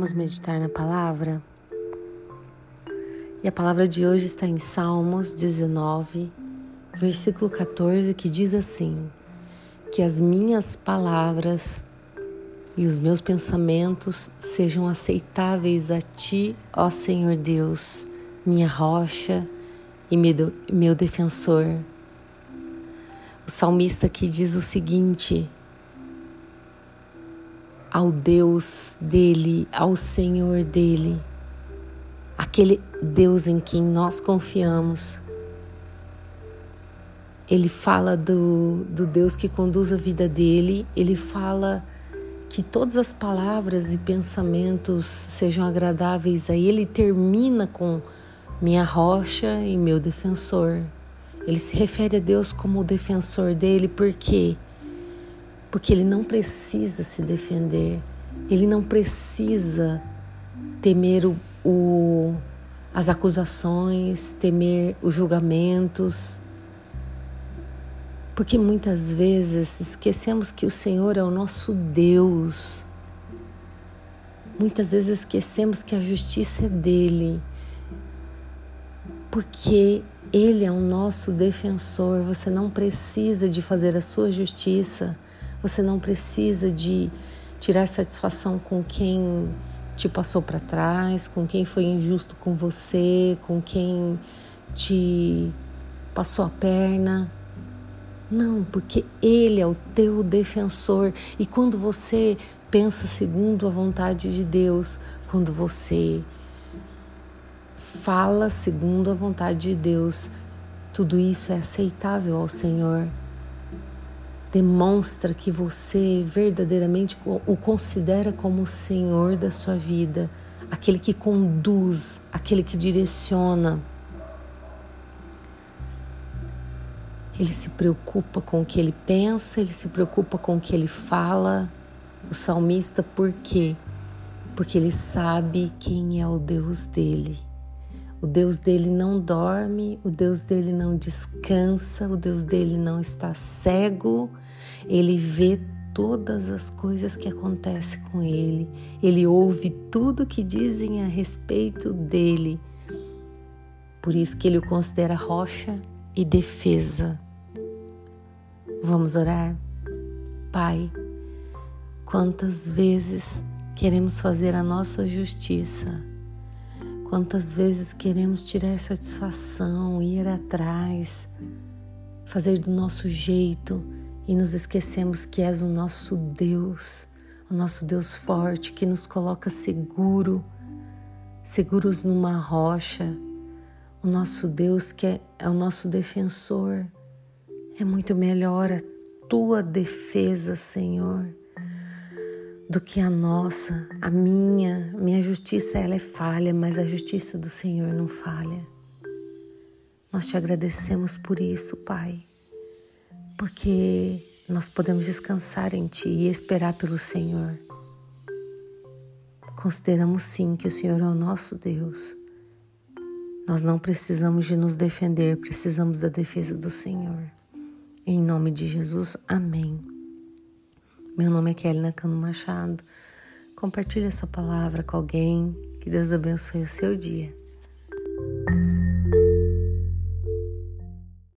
Vamos meditar na palavra? E a palavra de hoje está em Salmos 19, versículo 14, que diz assim: Que as minhas palavras e os meus pensamentos sejam aceitáveis a ti, ó Senhor Deus, minha rocha e meu defensor. O salmista aqui diz o seguinte: ao Deus dele, ao Senhor dele, aquele Deus em quem nós confiamos. Ele fala do, do Deus que conduz a vida dele, ele fala que todas as palavras e pensamentos sejam agradáveis a ele, termina com minha rocha e meu defensor. Ele se refere a Deus como o defensor dele, porque quê? Porque ele não precisa se defender, ele não precisa temer o, o, as acusações, temer os julgamentos, porque muitas vezes esquecemos que o Senhor é o nosso Deus. Muitas vezes esquecemos que a justiça é dele, porque ele é o nosso defensor. Você não precisa de fazer a sua justiça você não precisa de tirar satisfação com quem te passou para trás, com quem foi injusto com você, com quem te passou a perna. Não, porque Ele é o teu defensor. E quando você pensa segundo a vontade de Deus, quando você fala segundo a vontade de Deus, tudo isso é aceitável ao Senhor demonstra que você verdadeiramente o considera como o Senhor da sua vida, aquele que conduz, aquele que direciona. Ele se preocupa com o que ele pensa, ele se preocupa com o que ele fala. O salmista, por quê? Porque ele sabe quem é o Deus dele. O Deus dele não dorme, o Deus dele não descansa, o Deus dele não está cego, ele vê todas as coisas que acontecem com ele, ele ouve tudo que dizem a respeito dele. Por isso que ele o considera rocha e defesa. Vamos orar? Pai, quantas vezes queremos fazer a nossa justiça? Quantas vezes queremos tirar satisfação, ir atrás, fazer do nosso jeito e nos esquecemos que és o nosso Deus, o nosso Deus forte que nos coloca seguro, seguros numa rocha, o nosso Deus que é, é o nosso defensor. É muito melhor a tua defesa, Senhor do que a nossa, a minha. Minha justiça ela é falha, mas a justiça do Senhor não falha. Nós te agradecemos por isso, Pai, porque nós podemos descansar em Ti e esperar pelo Senhor. Consideramos sim que o Senhor é o nosso Deus. Nós não precisamos de nos defender, precisamos da defesa do Senhor. Em nome de Jesus, amém. Meu nome é Kelly Nakano Machado. Compartilhe essa palavra com alguém. Que Deus abençoe o seu dia.